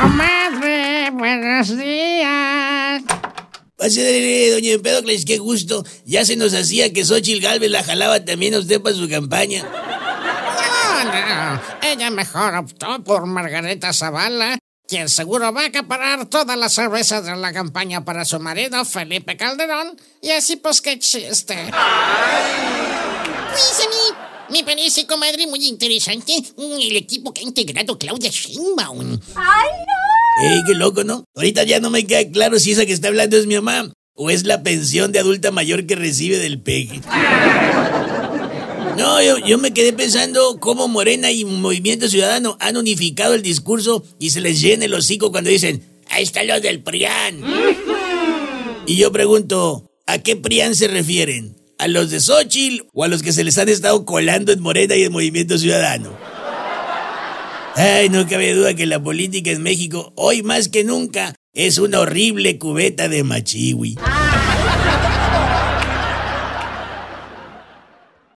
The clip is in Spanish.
Comadre, buenos días. Pase, doña Empedocles, qué gusto. Ya se nos hacía que Xochitl Galvez la jalaba también a usted para su campaña. No, no. Ella mejor optó por Margareta Zavala, quien seguro va a acaparar todas las cervezas de la campaña para su marido, Felipe Calderón. Y así, pues, qué chiste. A mí me parece, comadre, muy interesante el equipo que ha integrado Claudia Sheinbaum. ¡Ay! ¡Ey, qué loco, ¿no? Ahorita ya no me queda claro si esa que está hablando es mi mamá o es la pensión de adulta mayor que recibe del peje. No, yo, yo, me quedé pensando cómo Morena y Movimiento Ciudadano han unificado el discurso y se les llena el hocico cuando dicen, ahí está lo del PRIAN. Y yo pregunto, ¿a qué PRIAN se refieren? ¿A los de Xochitl o a los que se les han estado colando en Morena y en Movimiento Ciudadano? Ay, no cabe duda que la política en México, hoy más que nunca, es una horrible cubeta de machiwi.